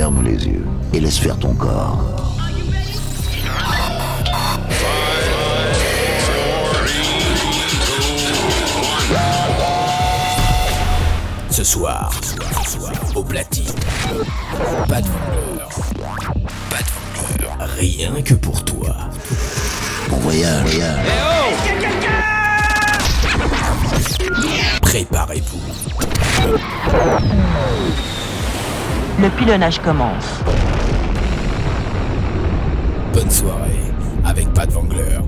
Ferme les yeux et laisse faire ton corps. Ce soir, au platine, pas de vendeur, pas de vendeur, rien que pour toi. Bon voyage, voyage. Préparez-vous. Le pilonnage commence. Bonne soirée avec Pat Vangler.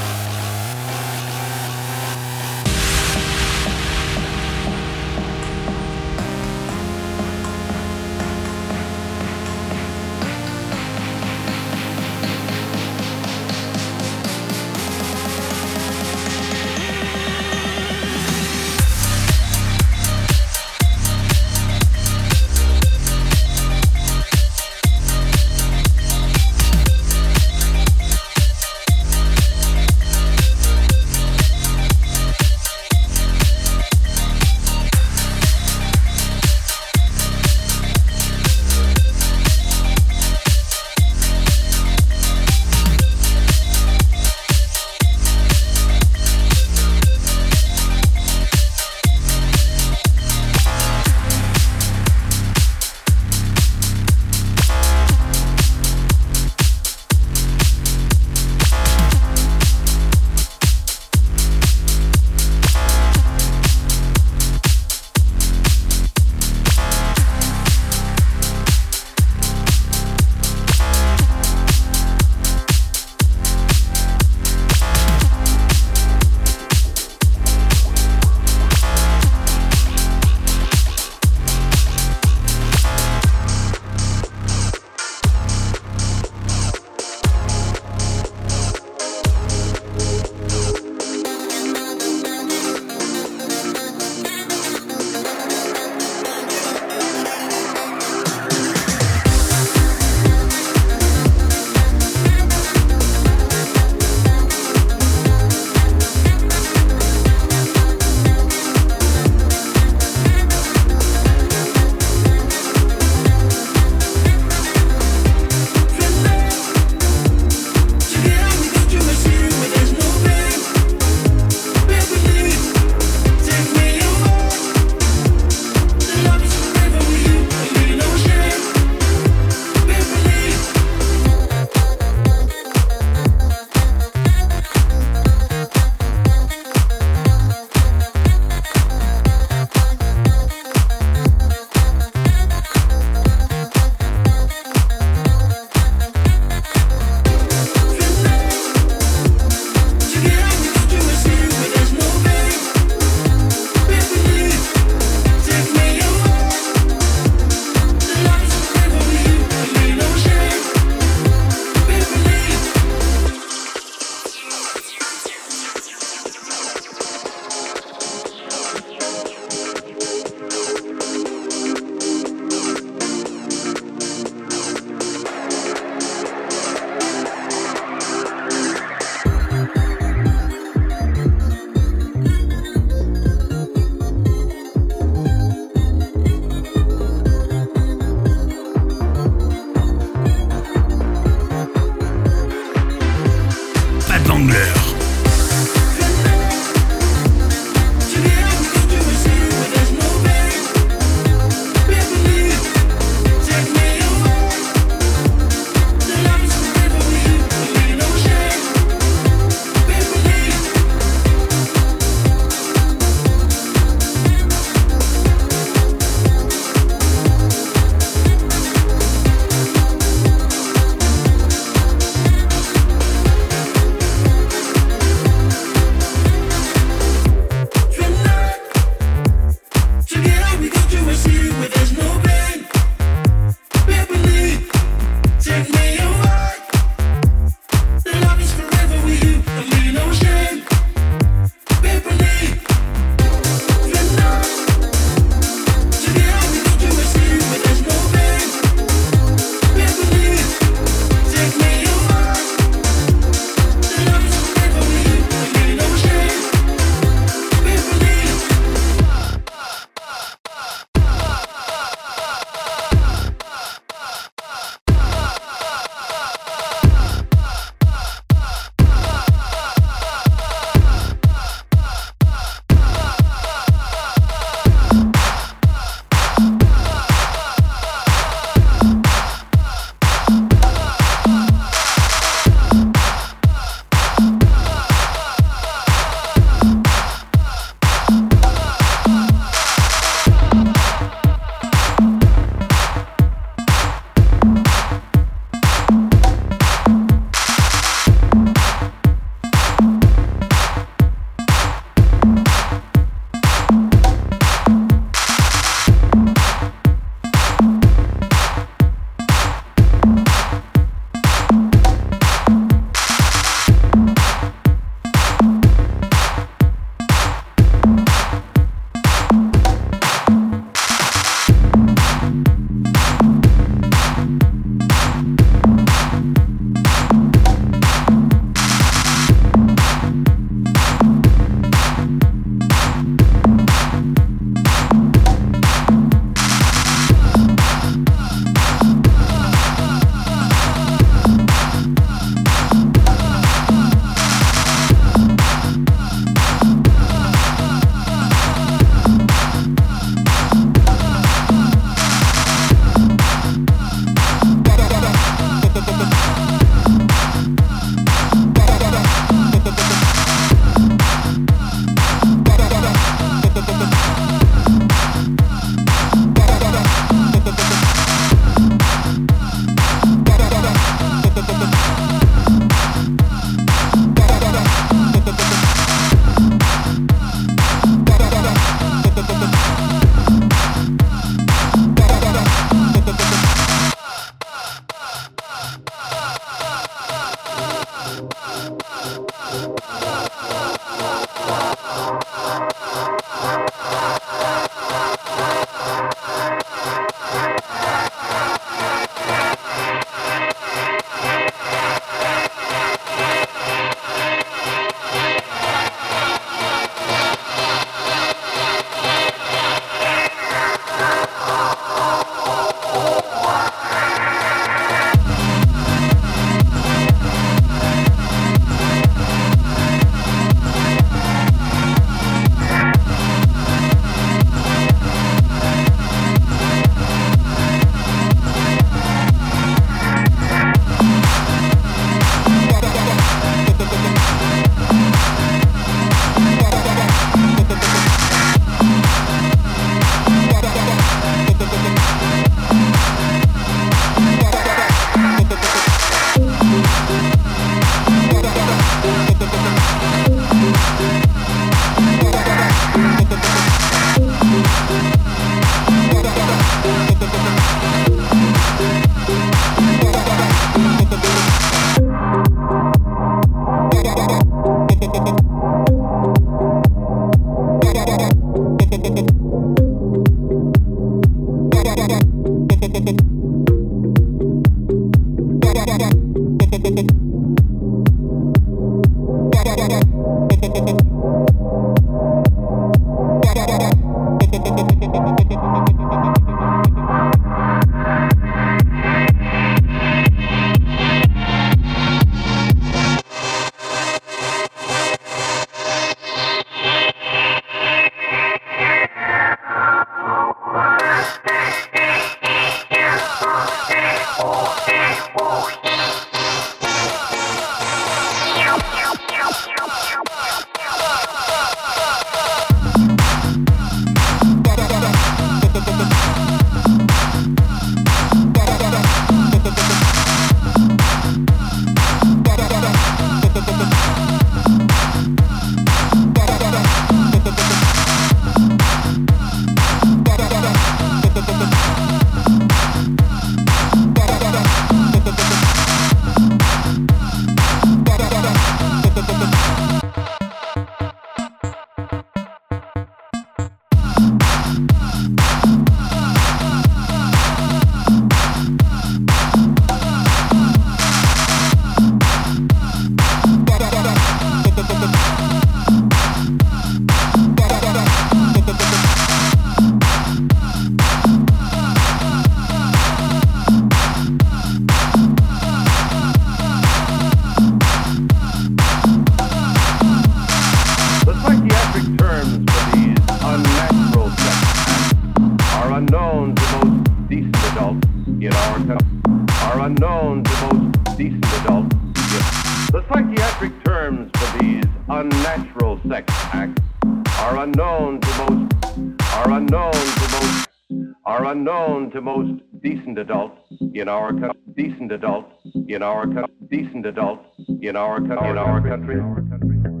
In our country, decent adults in our country in our country.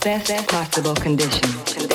Best possible conditions.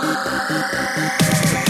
デデデデデッド!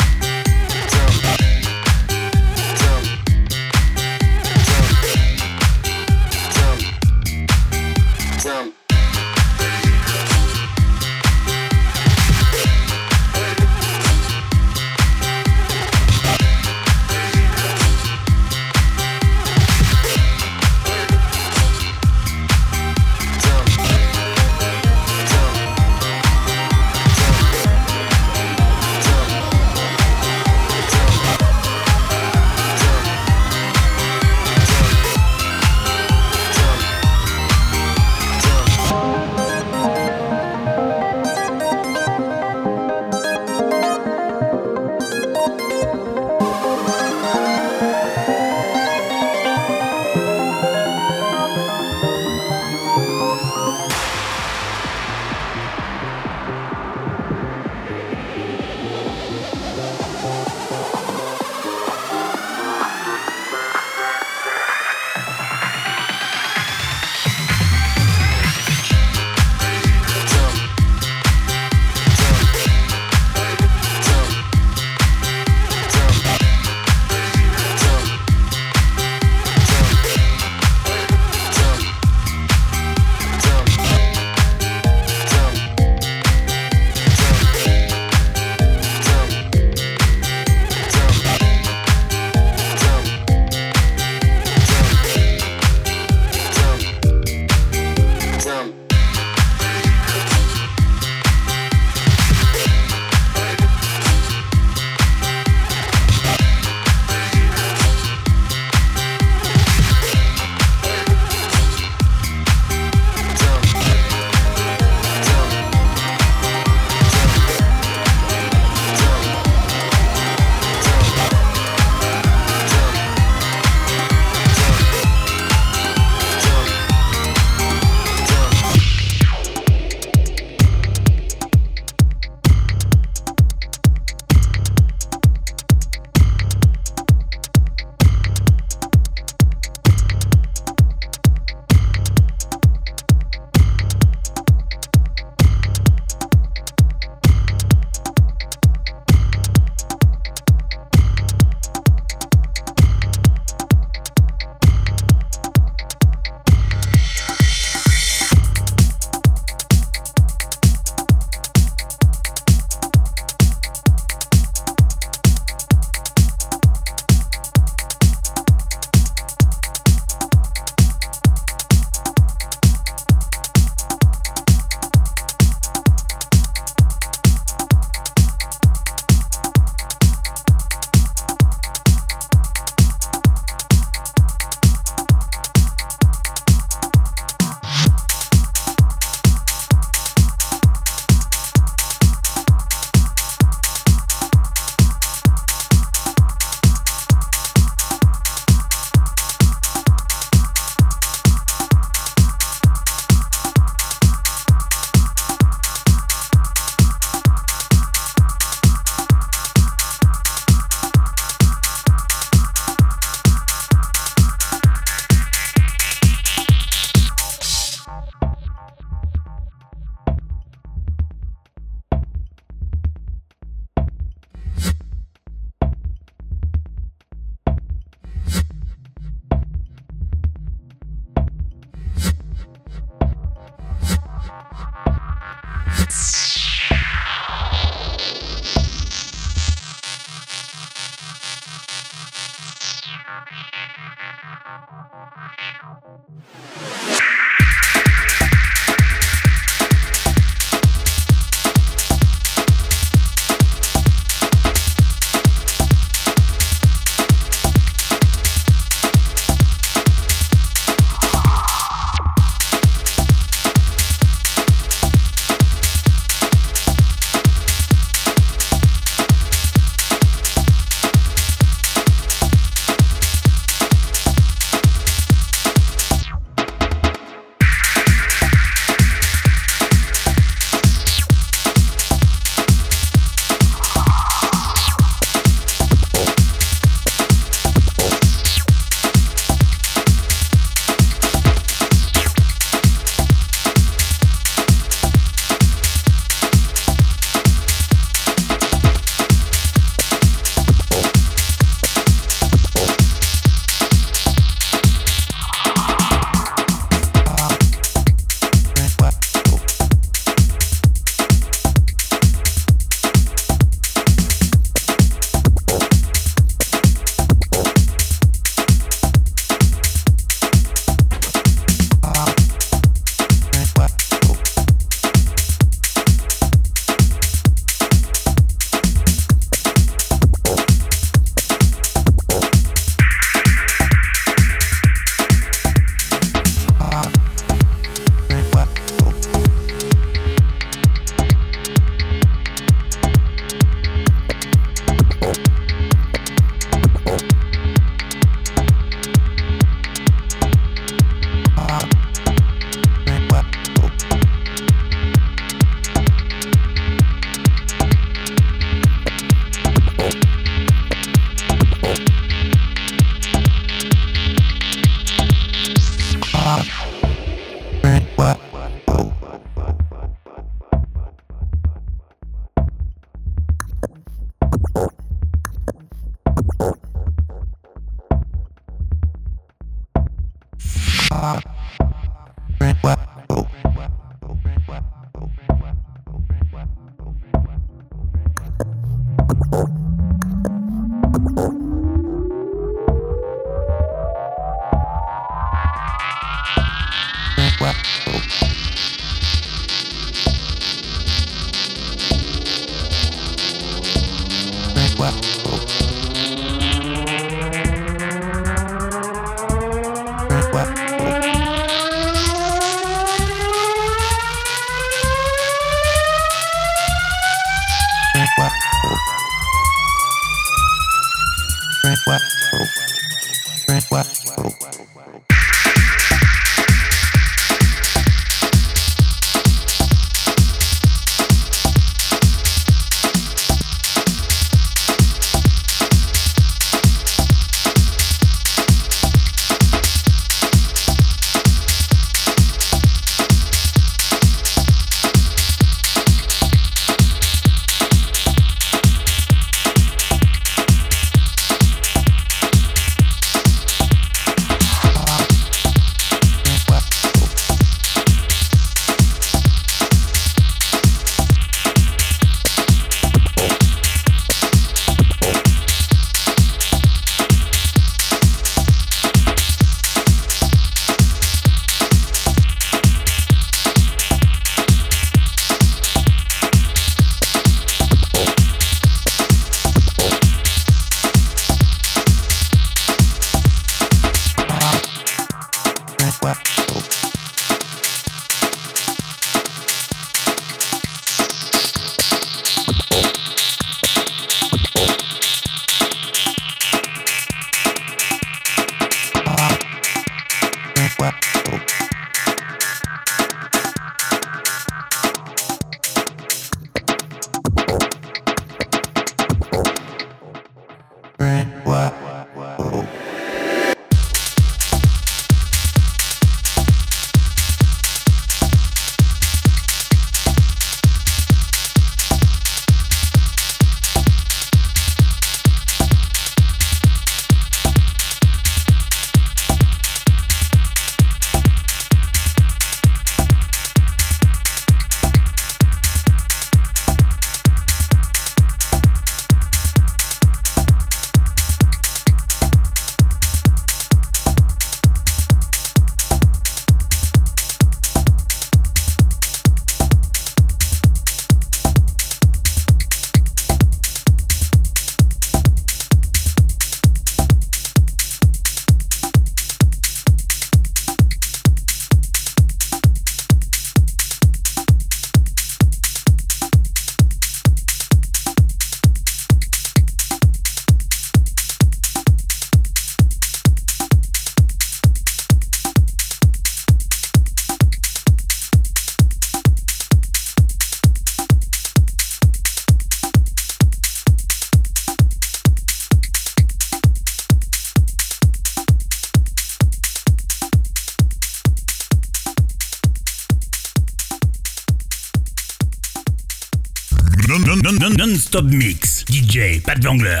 Non-stop mix. DJ Pat Vangler.